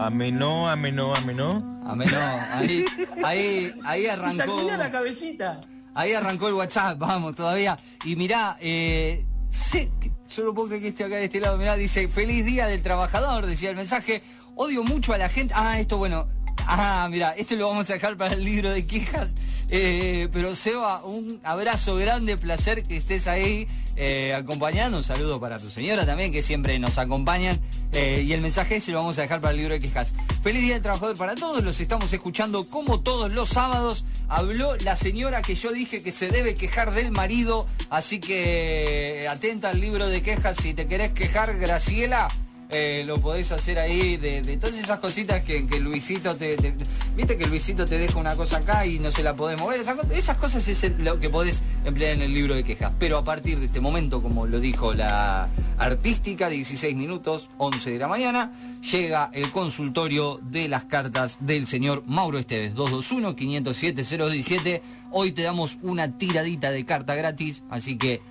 Amenó, amenó, amenó. Amenó. Ahí, ahí, ahí arrancó. la cabecita. Ahí arrancó el WhatsApp, vamos, todavía. Y mirá, eh, que- yo no puedo creer que esté acá de este lado, mirá, dice, feliz día del trabajador, decía el mensaje. Odio mucho a la gente. Ah, esto bueno. Ah, mira, este lo vamos a dejar para el libro de quejas. Eh, pero Seba, un abrazo grande, placer que estés ahí eh, acompañando. Un saludo para tu señora también, que siempre nos acompañan. Eh, y el mensaje se lo vamos a dejar para el libro de quejas. Feliz Día del Trabajador para todos, los estamos escuchando como todos los sábados. Habló la señora que yo dije que se debe quejar del marido, así que atenta al libro de quejas. Si te querés quejar, Graciela, eh, lo podés hacer ahí de, todas esas cositas que, que Luisito te, te- Viste que Luisito te deja una cosa acá y no se la podés mover. Esas, co- esas cosas es lo que podés emplear en el libro de quejas. Pero a partir de este momento, como lo dijo la artística, 16 minutos, 11 de la mañana, llega el consultorio de las cartas del señor Mauro Esteves. 221-507-017. Hoy te damos una tiradita de carta gratis, así que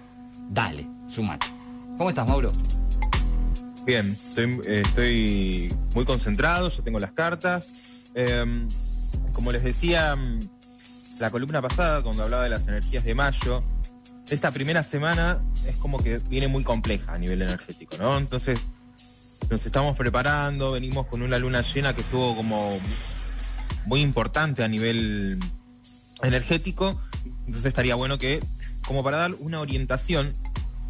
dale, sumate. ¿Cómo estás, Mauro? Bien, estoy, eh, estoy muy concentrado, yo tengo las cartas. Eh, como les decía mm, la columna pasada, cuando hablaba de las energías de mayo, esta primera semana es como que viene muy compleja a nivel energético, ¿no? Entonces, nos estamos preparando, venimos con una luna llena que estuvo como muy importante a nivel energético, entonces estaría bueno que, como para dar una orientación,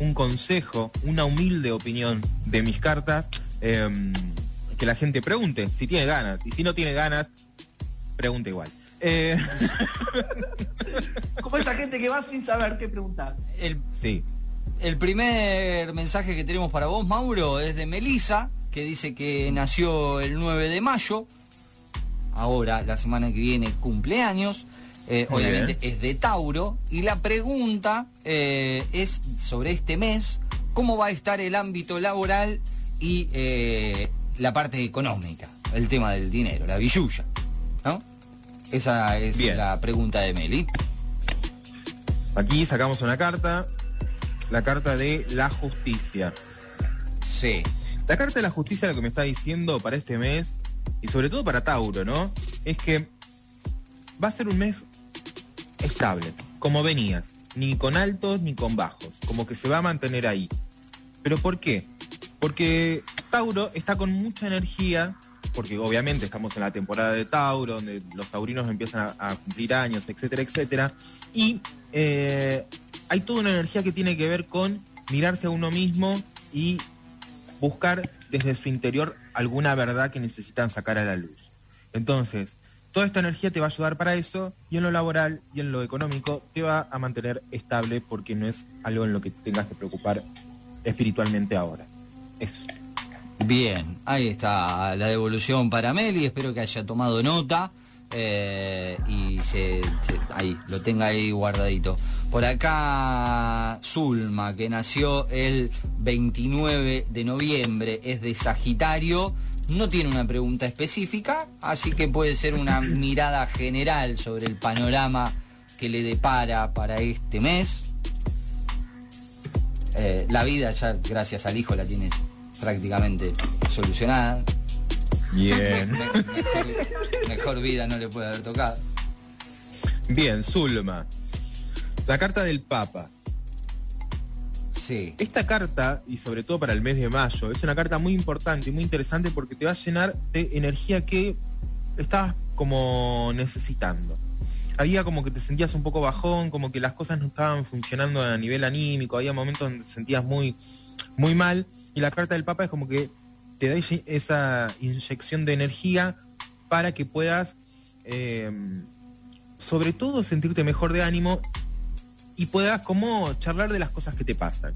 un consejo, una humilde opinión de mis cartas, eh, que la gente pregunte si tiene ganas, y si no tiene ganas, pregunte igual. Eh, Como esa gente que va sin saber qué preguntar. El, sí, el primer mensaje que tenemos para vos, Mauro, es de Melisa, que dice que nació el 9 de mayo. Ahora, la semana que viene, cumpleaños. Eh, obviamente bien. es de Tauro. Y la pregunta eh, es sobre este mes, ¿cómo va a estar el ámbito laboral y eh, la parte económica? El tema del dinero, la billulla. ¿No? Esa es Bien. la pregunta de Meli. aquí sacamos una carta, la carta de la justicia. Sí. La carta de la justicia lo que me está diciendo para este mes, y sobre todo para Tauro, ¿no? Es que va a ser un mes estable, como venías, ni con altos ni con bajos, como que se va a mantener ahí. ¿Pero por qué? Porque Tauro está con mucha energía, porque obviamente estamos en la temporada de Tauro, donde los taurinos empiezan a, cumplir años, etcétera, etcétera, y eh, hay toda una energía que tiene que ver con mirarse a uno mismo y buscar desde su interior alguna verdad que necesitan sacar a la luz. Entonces, toda esta energía te va a ayudar para eso y en lo laboral y en lo económico te va a mantener estable porque no es algo en lo que tengas que preocupar espiritualmente ahora. Eso. Bien, ahí está la devolución para Meli, espero que haya tomado nota eh, y se, ahí, lo tenga ahí guardadito. Por acá Zulma, que nació el 29 de noviembre, es de Sagitario, no tiene una pregunta específica, así que puede ser una mirada general sobre el panorama que le depara para este mes. Eh, la vida ya, gracias al hijo, la tiene prácticamente solucionada. Bien. Me- mejor, mejor vida no le puede haber tocado. Bien, Zulma. La carta del Papa. Esta carta, y sobre todo para el mes de mayo, es una carta muy importante y muy interesante porque te va a llenar de energía que estabas como necesitando. Había como que te sentías un poco bajón, como que las cosas no estaban funcionando a nivel anímico, había momentos donde te sentías muy, muy mal, y la carta del Papa es como que te da esa inyección de energía para que puedas, eh, sobre todo, sentirte mejor de ánimo y puedas como charlar de las cosas que te pasan.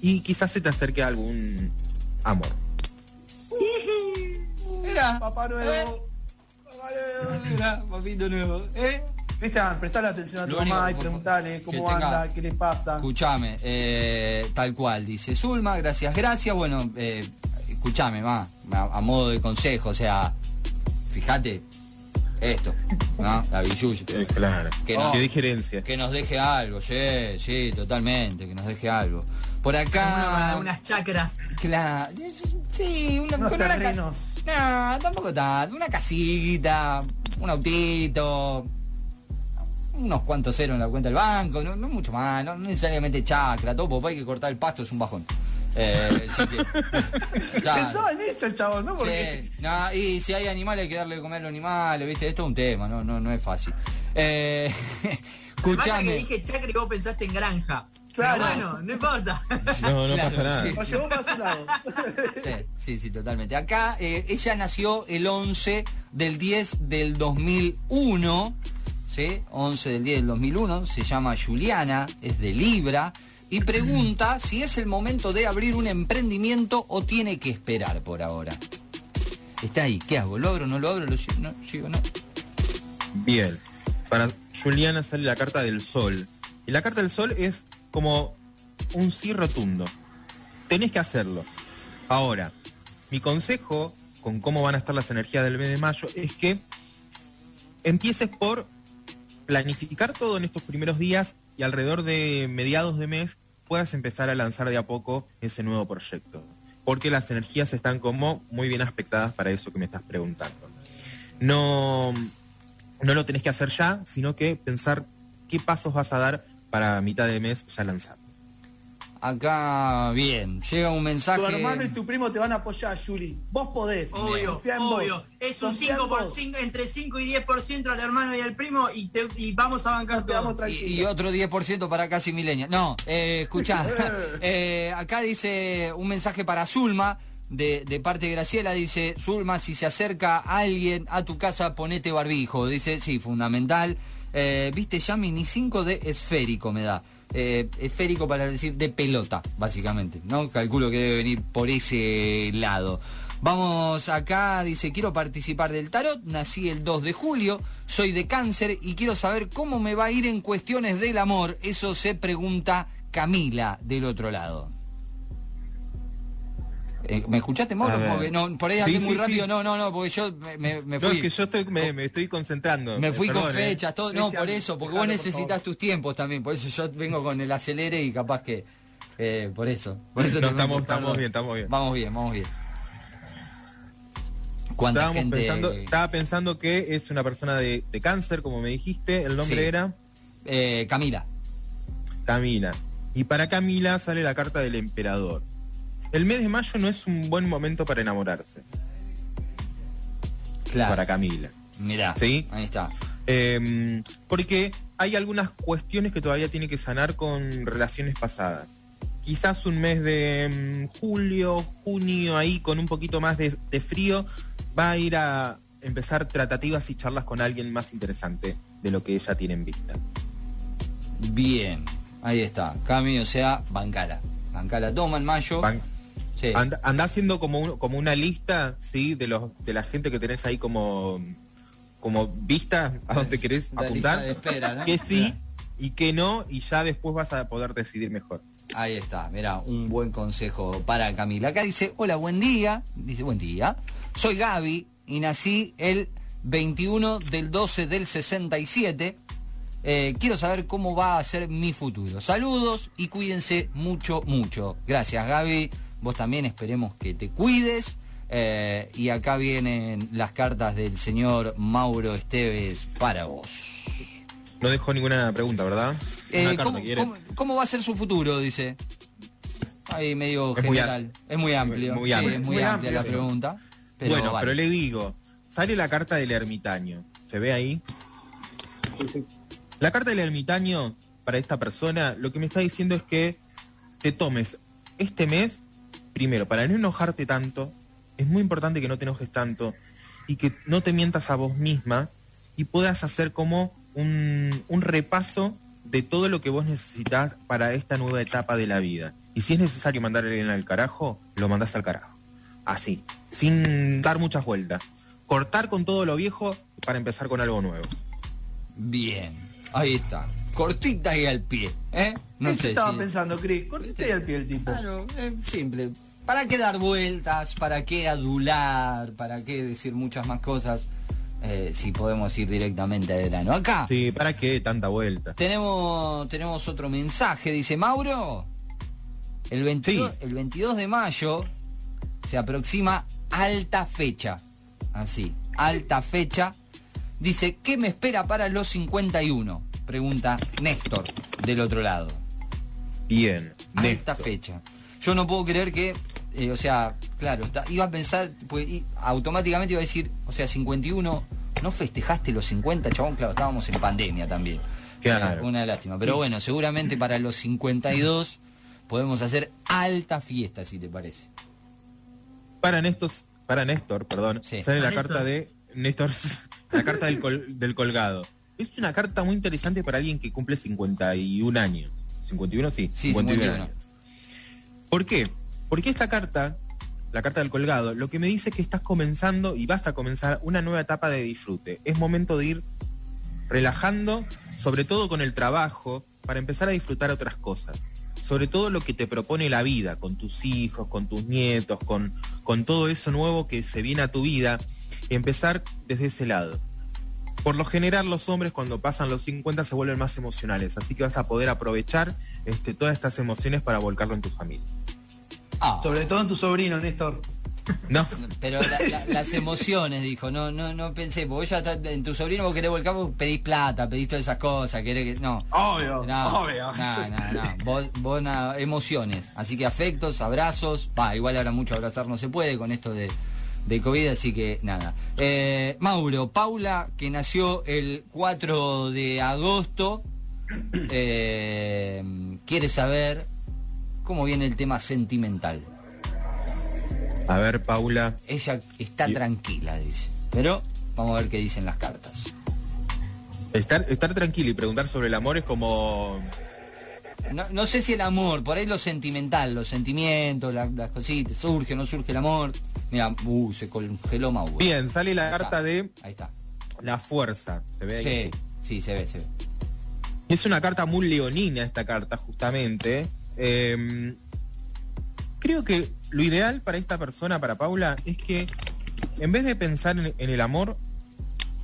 Y quizás se te acerque algún amor. Mira, Papá Nuevo. Papá Nuevo. mira, papito nuevo. ¿Eh? Cristian, prestale atención a tu mamá y favor, cómo que tenga- anda, qué le pasa. Escuchame, eh, tal cual, dice Zulma, gracias, gracias. Bueno, eh, escuchame, ma, a, a modo de consejo, o sea, fíjate, esto, ¿no? La billulla. Eh, claro. Que Que, no. que digerencia. Que nos deje algo, sí, sí, totalmente, que nos deje algo. Por Una- acá. unas chacras. Claro. Sí, una, Unos con una. No, tampoco tanto. Una casita, un autito, unos cuantos ceros en la cuenta del banco, no, no mucho más, no, no necesariamente chacra, todo, porque hay que cortar el pasto, es un bajón. Eh, que- claro. Pensaba en eso el chabón, ¿no? Porque Sí, y si hay animales hay que darle de comer a los animales, viste, esto es un tema, no, no, no es fácil. Eh, Lo que pasa es que escuchame. dije chacra y vos pensaste en granja. Claro. Bueno, no importa. No, no Claro, pasa nada. sí. lado. Sí, sí, sí, totalmente. Acá eh, ella nació el 11 del 10 del 2001, ¿sí? 11 del 10 del 2001, se llama Juliana, es de Libra, y pregunta si es el momento de abrir un emprendimiento o tiene que esperar por ahora. Está ahí, ¿qué hago? ¿Lo abro, no lo abro? ¿Lo sigo, no? ¿Sigo, no? Bien. Para Juliana sale la carta del sol. Y la carta del sol es como un sí rotundo. Tenés que hacerlo. Ahora, mi consejo con cómo van a estar las energías del mes de mayo es que empieces por planificar todo en estos primeros días y alrededor de mediados de mes puedas empezar a lanzar de a poco ese nuevo proyecto. Porque las energías están como muy bien aspectadas para eso que me estás preguntando. No, no lo tenés que hacer ya, sino que pensar qué pasos vas a dar para mitad de mes ya lanzar. Acá, bien, llega un mensaje... Tu hermano y tu primo te van a apoyar, Yuri. Vos podés. Obvio, en vos. obvio. Es un Confía en 5 por vos. 5, entre 5 y 10% al hermano y al primo y, te- y vamos a bancar Te vamos todo. tranquilo. Y, y otro 10% para casi milenia. No, eh, escuchá. eh, acá dice un mensaje para Zulma. De, de parte de Graciela dice, Zulma, si se acerca alguien a tu casa, ponete barbijo. Dice, sí, fundamental. Eh, Viste, Yami, ni 5 de esférico me da. Eh, esférico para decir de pelota, básicamente. ¿no? Calculo que debe venir por ese lado. Vamos acá, dice, quiero participar del tarot, nací el 2 de julio, soy de cáncer y quiero saber cómo me va a ir en cuestiones del amor. Eso se pregunta Camila del otro lado. Eh, ¿Me escuchaste, Mauro? Porque no, por ahí Sí, hablé muy sí, rápido. sí. No, no, no, porque yo me, me- me No, fui. es que yo estoy, me, me estoy concentrando. Me fui con eh. fechas, todo. No, por eso, porque vos por necesitas tus tiempos también. Por eso yo vengo con el acelere y capaz que. eh, por eso. Por eso No, estamos, estamos bien, estamos bien. Vamos bien, vamos bien. ¿Cuánta Estábamos gente? pensando, estaba pensando que es una persona de, de cáncer, como me dijiste. El nombre era Camila. Camila. Y para Camila sale la carta del emperador. El mes de mayo no es un buen momento para enamorarse. Claro. Para Camila. Mirá. Sí. Ahí está. Eh, porque hay algunas cuestiones que todavía tiene que sanar con relaciones pasadas. Quizás un mes de mm, julio, junio, ahí con un poquito más de, de frío, va a ir a empezar tratativas y charlas con alguien más interesante de lo que ella tiene en vista. Bien. Ahí está. Cami, o sea, bancala. Bancala toma en mayo. Sí. anda, anda haciendo como, un- como una lista, ¿sí? De, los, de la gente que tenés ahí como, como vista a donde querés La apuntar. espera, ¿no? Que sí y que no, y ya después vas a poder decidir mejor. Ahí está, mira, un buen consejo para Camila. Acá dice, hola, buen día. Dice, buen día. Soy Gaby y nací el 21 del 12 del 67. Eh, quiero saber cómo va a ser mi futuro. Saludos y cuídense mucho, mucho. Gracias, Gaby. Vos también esperemos que te cuides. Eh, y acá vienen las cartas del señor Mauro Esteves para vos. No dejó ninguna pregunta, ¿verdad? Eh, ¿cómo, quiere. cómo- cómo va a ser su futuro? Dice. Ahí medio Es muy general. es muy amplio. muy Sí, amplio. es muy, Muy amplia la amplio. pregunta. Pero bueno, vale. pero le digo, sale la carta del ermitaño. ¿Se ve ahí? La carta del ermitaño, para esta persona, lo que me está diciendo es que te tomes este mes, primero, para no enojarte tanto, es muy importante que no te enojes tanto y que no te mientas a vos misma y puedas hacer como un, repaso de todo lo que vos necesitas para esta nueva etapa de la vida. Y si es necesario mandar a alguien al carajo, lo mandás al carajo. Así, sin dar muchas vueltas. Cortar con todo lo viejo para empezar con algo nuevo. Bien. Ahí está. Cortita y al pie. ¿eh? No Eso sé estaba si- pensando, Cris. Cortiste ahí al pie el tipo. Claro, es simple. ¿Para qué dar vueltas? ¿Para qué adular? ¿Para qué decir muchas más cosas? Eh, si podemos ir directamente al grano. Acá Sí, ¿para qué tanta vuelta? tenemos, tenemos otro mensaje. Dice Mauro. El 22, el 22 de mayo se aproxima alta fecha. Así, alta fecha. Dice, ¿qué me espera para los 51? Pregunta Néstor del otro lado. Bien. Alta Néstor. fecha. Yo no puedo creer que, eh, o sea, claro, iba a pensar, pues, y automáticamente iba a decir, o sea, 51, ¿no festejaste los 50, chabón? Claro, estábamos en pandemia también. Claro. Una lástima. Pero bueno, seguramente para los 52 podemos hacer alta fiesta, si te parece. Para Néstor, para Néstor, perdón, Sí. sale la carta de Néstor, la carta del, col- del colgado. Es una carta muy interesante para alguien que cumple 51 años. 51, sí. Sí, 51. años. ¿Por qué? Porque esta carta, la carta del colgado, lo que me dice es que estás comenzando y vas a comenzar una nueva etapa de disfrute. Es momento de ir relajando, sobre todo con el trabajo, para empezar a disfrutar otras cosas. Sobre todo lo que te propone la vida, con tus hijos, con tus nietos, con, con todo eso nuevo que se viene a tu vida, empezar desde ese lado. Por lo general los hombres cuando pasan los 50 se vuelven más emocionales, así que vas a poder aprovechar este, todas estas emociones para volcarlo en tu familia. Ah, Sobre todo en tu sobrino, Néstor. No, pero la- la- las emociones, dijo, no, no, no pensé, porque ya está, en tu sobrino vos querés volcar, vos pedís plata, pedís todas esas cosas, querés que. No. Obvio, No, obvio. no, no, no. Vos, vos nada, emociones. Así que afectos, abrazos. Va, igual ahora mucho abrazar no se puede con esto de, de COVID, así que nada. Eh, Mauro, Paula, que nació el 4 de agosto, eh, quiere saber cómo viene el tema sentimental. a ver Paula, Ella está Y- tranquila, dice. Pero vamos a ver qué dicen las cartas. estar, estar tranquilo y preguntar sobre el amor es como... No, no sé si el amor, por ahí lo sentimental, los sentimientos, la- las cositas, surge o no surge el amor. Mira, uh, se congeló Mauro. Bien, sale la Ahí está. carta de Ahí está. la fuerza. ¿Se ve ahí? Sí, sí, se ve, se ve. Es una carta muy leonina esta carta, justamente. Eh, creo que lo ideal para esta persona, para Paula, es que en vez de pensar en, en el amor,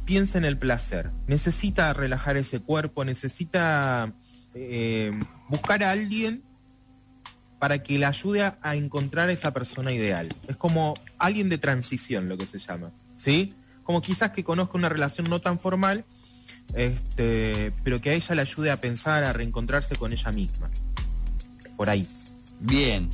piensa en el placer. Necesita relajar ese cuerpo, necesita eh, buscar a alguien para que le ayude a, encontrar a esa persona ideal. Es como alguien de transición, lo que se llama. ¿Sí? Como quizás que conozca una relación no tan formal, este, pero que a ella le ayude a pensar, a reencontrarse con ella misma. Por ahí. Bien.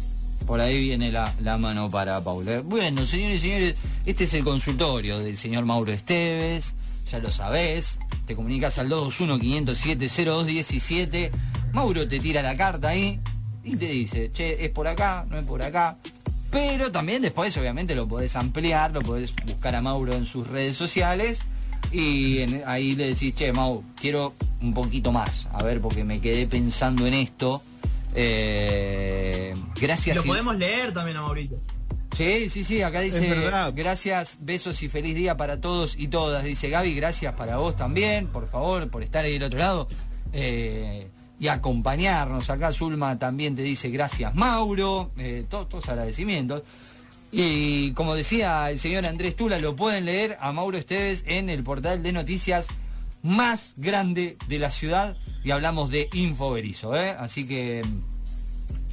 Por ahí viene la, la mano para Paula. Bueno, señores y señores, este es el consultorio del señor Mauro Esteves. Ya lo sabés. Te comunicas al 221-507-0217. Mauro te tira la carta ahí y te dice, che, es por acá, no es por acá. Pero también después, obviamente, lo podés ampliar, lo podés buscar a Mauro en sus redes sociales. Y en- ahí le decís, che, Mau, quiero un poquito más. A ver, porque me quedé pensando en esto. Eh, gracias. Lo y- podemos leer también a Maurito. Sí, sí, sí, acá dice, gracias, besos y feliz día para todos y todas. Dice Gaby, gracias para vos también, por favor, por estar ahí del otro lado eh, y acompañarnos. Acá Zulma también te dice, gracias Mauro, eh, todos, todos agradecimientos. Y como decía el señor Andrés Tula, lo pueden leer a Mauro Esteves en el portal de noticias más grande de la ciudad y hablamos de Infoberizo, ¿eh? Así que...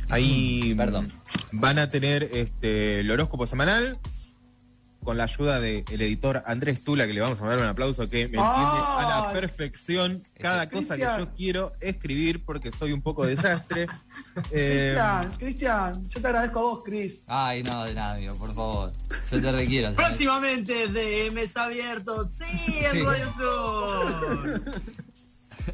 Ahí Perdón. mm, van a tener este, el horóscopo semanal con la ayuda del editor Andrés Tula, que le vamos a dar un aplauso, que me entiende a la perfección cada cosa que yo quiero escribir porque soy un poco desastre. Eh, Cristian, Cristian, yo te agradezco a vos, Cris. Ay, no, de nada, amigo, por favor. Se te requiere. señor. Próximamente de Mesa Abierto, sí, en Sí. Radio Sur.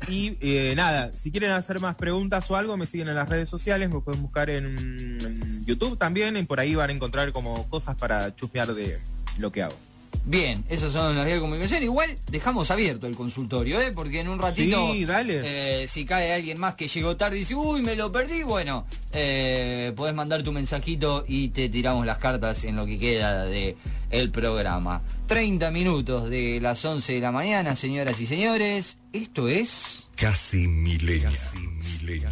Y eh, nada, si quieren hacer más preguntas o algo, me siguen en las redes sociales, me pueden buscar en, en YouTube también, y por ahí van a encontrar como cosas para chusmear de lo que hago. Bien, esos son las vías de comunicación. Igual dejamos abierto el consultorio, ¿eh? Porque en un ratito, Sí, dale. eh, si cae alguien más que llegó tarde y dice, uy, me lo perdí, bueno, eh, podés mandar tu mensajito y te tiramos las cartas en lo que queda de el programa. 30 minutos de las 11 de la mañana, señoras y señores. Esto es... Casi milenia. Casi milenia.